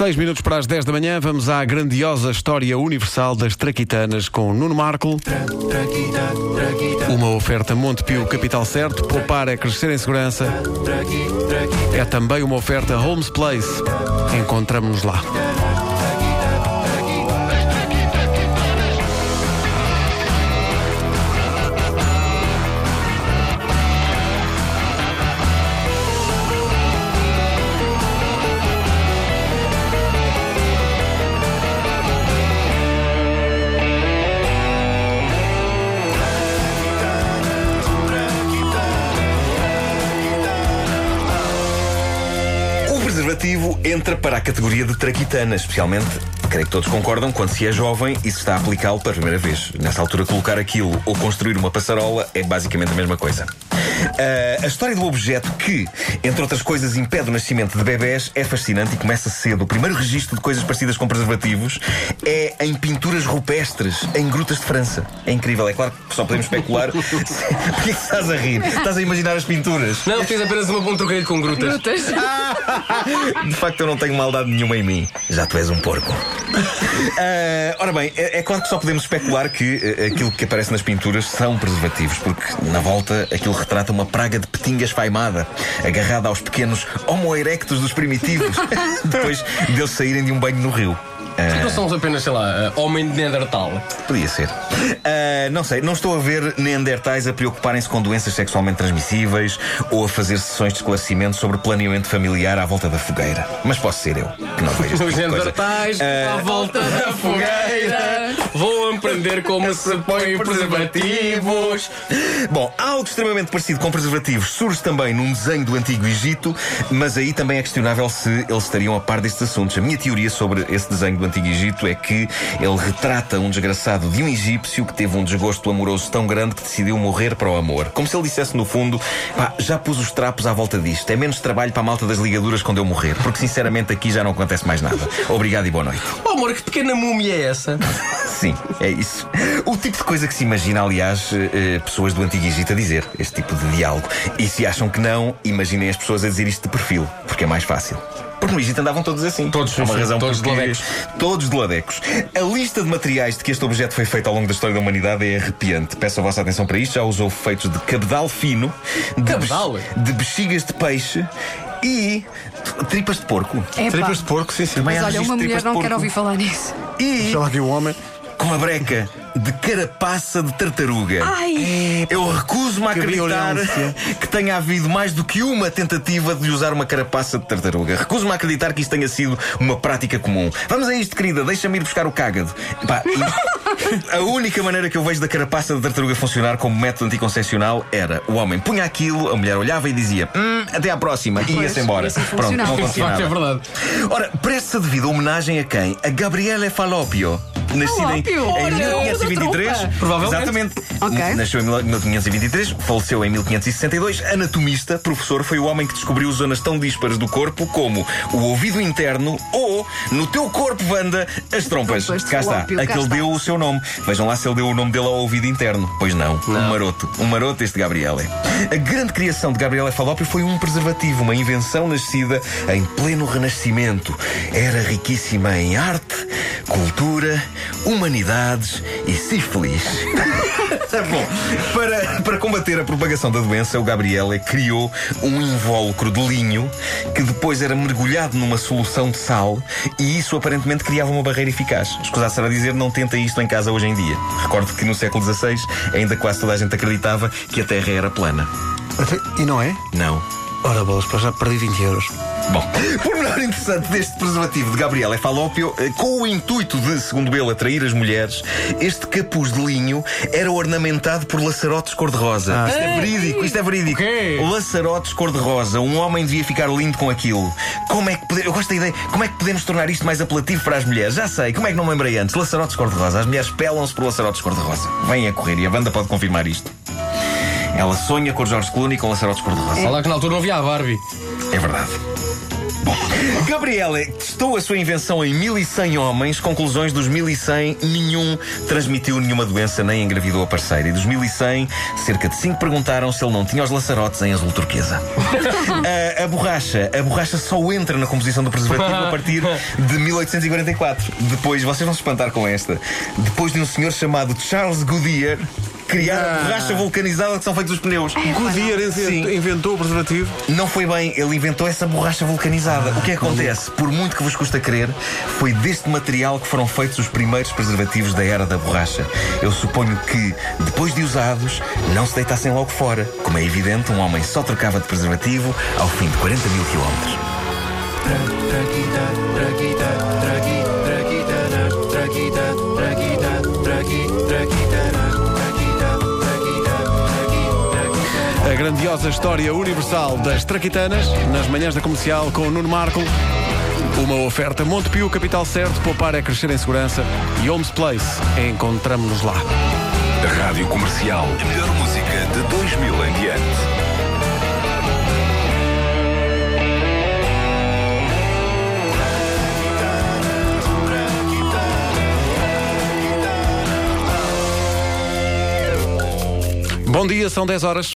6 minutos para as 10 da manhã, vamos à grandiosa história universal das traquitanas com Nuno Marco. Uma oferta Montepio Capital Certo, poupar é crescer em segurança. É também uma oferta Holmes Place. Encontramos-nos lá. O preservativo entra para a categoria de traquitana, especialmente, creio que todos concordam, quando se é jovem e se está a aplicá-lo pela primeira vez. Nessa altura, colocar aquilo ou construir uma passarola é basicamente a mesma coisa. Ah, a história do objeto que, entre outras coisas, impede o nascimento de bebés é fascinante e começa cedo. O primeiro registro de coisas parecidas com preservativos é em pinturas rupestres em grutas de França. É incrível, é claro que só podemos especular. Porquê que estás a rir? Estás a imaginar as pinturas? Não, fiz apenas uma, um trocadilho com grutas. Grutas. De facto, eu não tenho maldade nenhuma em mim. Já tu és um porco. Ah, ora bem, é, é claro que só podemos especular que eh, aquilo que aparece nas pinturas são preservativos, porque na volta aquilo retrata uma praga de petingas faimada, agarrada aos pequenos homo erectus dos primitivos, depois deles saírem de um banho no rio. Ah, Não somos apenas, sei lá, uh, homem de Neandertal. Podia ser. Ah, não sei, não estou a ver neandertais a preocuparem-se com doenças sexualmente transmissíveis ou a fazer sessões de esclarecimento sobre planeamento familiar à volta da fogueira. Mas posso ser eu, que não vejo Os tipo coisa. Neandertais, Ah, à volta da fogueira, vão aprender como se põem preservativos. Bom, algo extremamente parecido com preservativos surge também num desenho do Antigo Egito, mas aí também é questionável se eles estariam a par destes assuntos. A minha teoria sobre esse desenho do Antigo Egito é que ele retrata um desgraçado de um egípcio que teve um desgosto amoroso tão grande que decidiu morrer para o amor. Como se ele dissesse no fundo: pá, já pus os trapos à volta disto, é menos trabalho para a malta das ligaduras quando eu morrer, porque sinceramente aqui já não acontece mais nada. Obrigado e boa noite. Oh amor, que pequena múmia é essa? Sim, é isso. O tipo de coisa que se imagina, aliás, eh, eh, pessoas do Antigo Egito a dizer, este tipo de diálogo. E se acham que não, imaginem as pessoas a dizer isto de perfil, porque é mais fácil. Porque no Egito andavam todos assim. Todos, Há uma sim, razão todos de ladecos. Todos de ladecos. A lista de materiais de que este objeto foi feito ao longo da história da humanidade é arrepiante. Peço a vossa atenção para isto. Já usou feitos de cabedal fino, de, Cabedal? bex- de bexigas de peixe e tripas de porco. Epá. Tripas de porco, sim, sim. Mas olha, uma mulher não quer ouvir falar nisso. E Sei lá aqui o homem. com a breca de carapaça de tartaruga. Ai. Eu recuso-me a Que acreditar que tenha havido mais do que uma tentativa de usar uma carapaça de tartaruga. Recuso-me a acreditar que isto tenha sido uma prática comum. Vamos a isto, querida, deixa-me ir buscar o cágado. Pá, a única maneira que eu vejo da carapaça de tartaruga funcionar como método anticoncepcional era o homem punha aquilo, a mulher olhava e dizia hum, até à próxima e ia-se embora. assim Pronto, funcionava. não facto, é verdade. Ora, presta devida homenagem a quem? A Gabriele Falopio. Nascida em, em Ora, 1523. da trompa. Provavelmente. Exatamente. Ok. Nasceu em 1523, faleceu em 1562. Anatomista, professor, foi o homem que descobriu zonas tão díspares do corpo como o ouvido interno ou, no teu corpo, Wanda, as trompas. Trompas de cá está. Cá Aquele está. deu o seu nome. Vejam lá se ele deu o nome dele ao ouvido interno. Pois não. Um maroto. Um maroto este Gabriele. A grande criação de Gabriele Falópio foi um preservativo, uma invenção nascida em pleno renascimento. Era riquíssima em arte, cultura, humanidades e sífilis. Bom, para, para combater a propagação da doença, o Gabriele criou um invólucro de linho que depois era mergulhado numa solução de sal e isso aparentemente criava uma barreira eficaz. Escusado será dizer, não tenta isto em casa hoje em dia. Recordo que no século XVI ainda quase toda a gente acreditava que a Terra era plana. E não é? Não. Ora, bolas, para já perdi 20 euros. Bom, por menor interessante deste preservativo de Gabriel é Falópio, eh, com o intuito de, segundo ele, atrair as mulheres, este capuz de linho era ornamentado por laçarotes cor-de-rosa. isto é verídico, isto é verídico. O quê? Laçarotes cor-de-rosa. Um homem devia ficar lindo com aquilo. Como é que pode... Eu gosto da ideia. Como é que podemos tornar isto mais apelativo para as mulheres? Já sei. Como é que não me lembrei antes? Laçarotes cor-de-rosa. As mulheres pelam-se por laçarotes cor-de-rosa. Vêm a correr e a banda pode confirmar isto. Ela sonha com o George Clooney com laçarotes cor-de-rosa. Olha lá que na altura não havia a Barbie. É verdade. Bom, Gabriele testou a sua invenção em 1100 homens. Conclusões dos 1100, nenhum transmitiu nenhuma doença nem engravidou a parceira. E dos 1100, cerca de 5 perguntaram se ele não tinha os laçarotes em azul turquesa. a, a borracha, a borracha só entra na composição do preservativo a partir de 1844. Depois, vocês vão se espantar com esta. Depois de um senhor chamado Charles Goodyear criar a borracha vulcanizada que são feitos os pneus. Goodyear Sim. inventou, inventou o preservativo. Não foi bem, ele inventou essa borracha vulcanizada. O que é acontece? Por muito que vos custa crer, foi deste material que foram feitos os primeiros preservativos da era da borracha. Eu suponho que, depois de usados, não se deitassem logo fora. Como é evidente, um homem só trocava de preservativo ao fim de 40 mil quilómetros. A grandiosa história universal das traquitanas, nas manhãs da comercial com o Nuno Marco. Uma oferta Montepio, capital certo, poupar é crescer em segurança. E Homes Place, encontramos-nos lá. Rádio Comercial. A melhor música de 2000 em diante. Bom dia, são 10 horas.